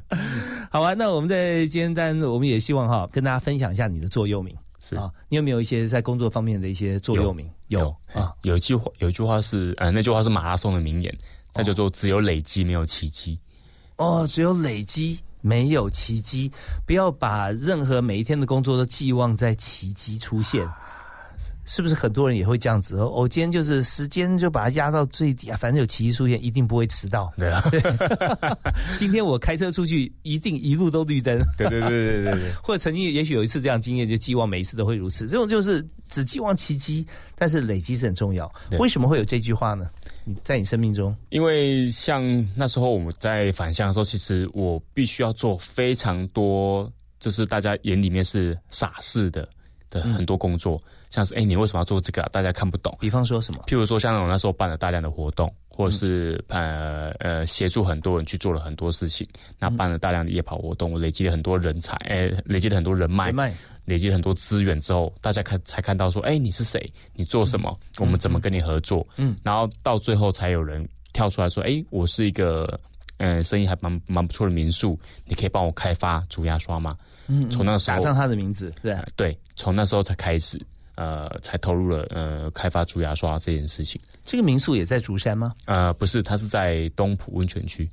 好啊，那我们在今天单，我们也希望哈跟大家分享一下你的座右铭。是啊。你有没有一些在工作方面的一些座右铭？有啊，有一句话，有一句话是，呃，那句话是马拉松的名言，它叫做“只有累积，没有奇迹”。哦，只有累积，没有奇迹。不要把任何每一天的工作都寄望在奇迹出现。是不是很多人也会这样子？我今天就是时间就把它压到最低啊，反正有奇迹出现，一定不会迟到。对啊，今天我开车出去，一定一路都绿灯。对对对对对对。或者曾经也许有一次这样经验，就寄望每一次都会如此。这种就是只寄望奇迹，但是累积是很重要。为什么会有这句话呢？你在你生命中，因为像那时候我们在返乡的时候，其实我必须要做非常多，就是大家眼里面是傻事的的很多工作。像是哎，你为什么要做这个？大家看不懂。比方说什么？譬如说，像我那时候办了大量的活动，或者是呃呃协助很多人去做了很多事情，那办了大量的夜跑活动，我累积了很多人才，哎，累积了很多人脉，累积了很多资源之后，大家看才看到说，哎，你是谁？你做什么？我们怎么跟你合作？嗯，然后到最后才有人跳出来说，哎，我是一个嗯生意还蛮蛮不错的民宿，你可以帮我开发竹牙刷吗？嗯，从那时候打上他的名字，对对，从那时候才开始。呃，才投入了呃开发竹牙刷这件事情。这个民宿也在竹山吗？呃，不是，它是在东浦温泉区，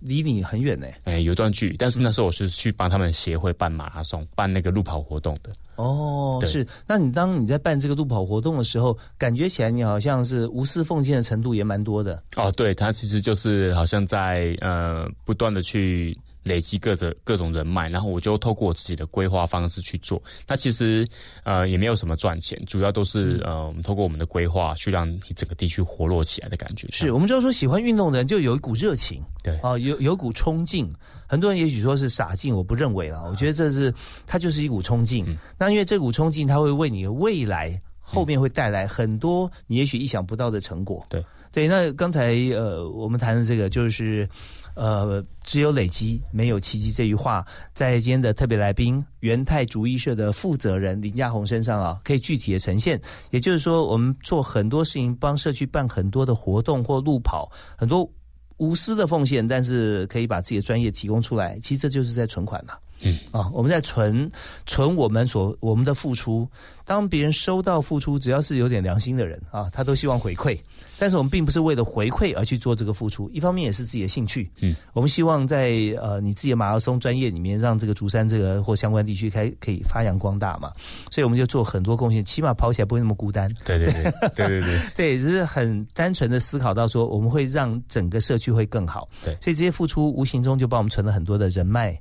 离你很远呢。哎，有段距离。但是那时候我是去帮他们协会办马拉松、办那个路跑活动的。哦，是。那你当你在办这个路跑活动的时候，感觉起来你好像是无私奉献的程度也蛮多的。哦，对，他其实就是好像在呃不断的去。累积各种各种人脉，然后我就透过我自己的规划方式去做。那其实呃也没有什么赚钱，主要都是呃我们透过我们的规划去让你整个地区活络起来的感觉。是我们就说喜欢运动的人就有一股热情，对啊有有股冲劲。很多人也许说是傻劲，我不认为了。我觉得这是它就是一股冲劲。那因为这股冲劲，它会为你的未来后面会带来很多你也许意想不到的成果。对对，那刚才呃我们谈的这个就是。呃，只有累积，没有奇迹。这句话在今天的特别来宾元泰主义社的负责人林家宏身上啊，可以具体的呈现。也就是说，我们做很多事情，帮社区办很多的活动或路跑，很多无私的奉献，但是可以把自己的专业提供出来。其实这就是在存款嘛。嗯啊，我们在存存我们所我们的付出。当别人收到付出，只要是有点良心的人啊，他都希望回馈。但是我们并不是为了回馈而去做这个付出，一方面也是自己的兴趣。嗯，我们希望在呃你自己的马拉松专业里面，让这个竹山这个或相关地区开可以发扬光大嘛。所以我们就做很多贡献，起码跑起来不会那么孤单。对对对对对对，对，只是很单纯的思考到说，我们会让整个社区会更好。对，所以这些付出无形中就帮我们存了很多的人脉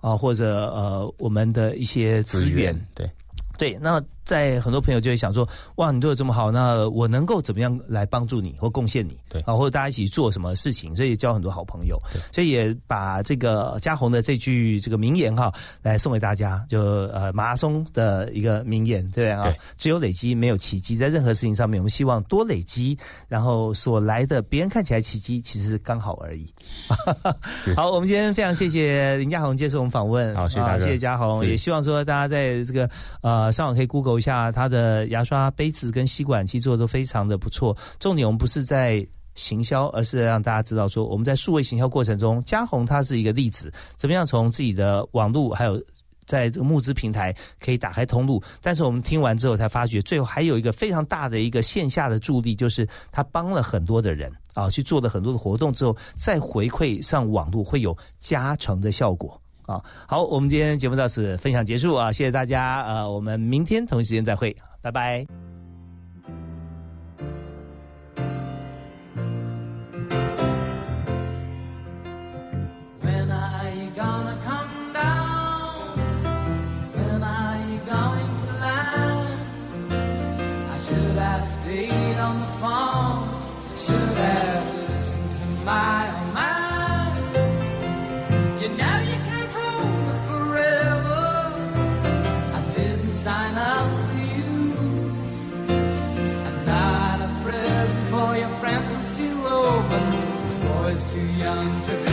啊，或者呃我们的一些资源。对。对，那在很多朋友就会想说，哇，你对我这么好，那我能够怎么样来帮助你或贡献你？对啊，或者大家一起做什么事情？所以交很多好朋友，所以也把这个嘉宏的这句这个名言哈，来送给大家，就呃马拉松的一个名言，对啊，只有累积没有奇迹，在任何事情上面，我们希望多累积，然后所来的别人看起来奇迹，其实刚好而已。好，我们今天非常谢谢林嘉宏接受我们访问，好，谢谢谢谢嘉宏，也希望说大家在这个呃。上网可以 Google 一下它的牙刷杯子跟吸管，其实做的都非常的不错。重点我们不是在行销，而是让大家知道说，我们在数位行销过程中，嘉宏它是一个例子，怎么样从自己的网络还有在这个募资平台可以打开通路。但是我们听完之后才发觉，最后还有一个非常大的一个线下的助力，就是他帮了很多的人啊，去做了很多的活动之后，再回馈上网络会有加成的效果。啊，好，我们今天节目到此分享结束啊，谢谢大家，呃，我们明天同一时间再会，拜拜。Too young to